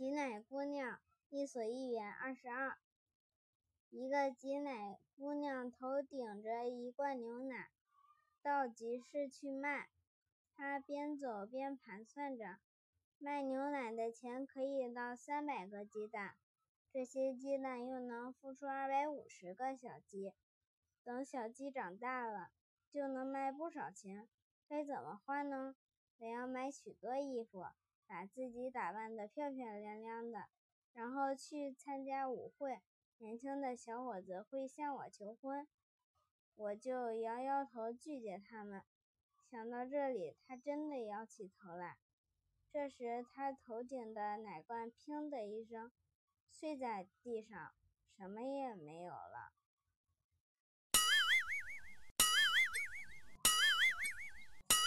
挤奶姑娘，伊索寓言二十二。一个挤奶姑娘头顶着一罐牛奶，到集市去卖。她边走边盘算着，卖牛奶的钱可以到三百个鸡蛋，这些鸡蛋又能孵出二百五十个小鸡。等小鸡长大了，就能卖不少钱。该怎么花呢？我要买许多衣服。把自己打扮得漂漂亮亮的，然后去参加舞会。年轻的小伙子会向我求婚，我就摇摇头拒绝他们。想到这里，他真的摇起头来。这时，他头顶的奶罐“砰”的一声碎在地上，什么也没有了。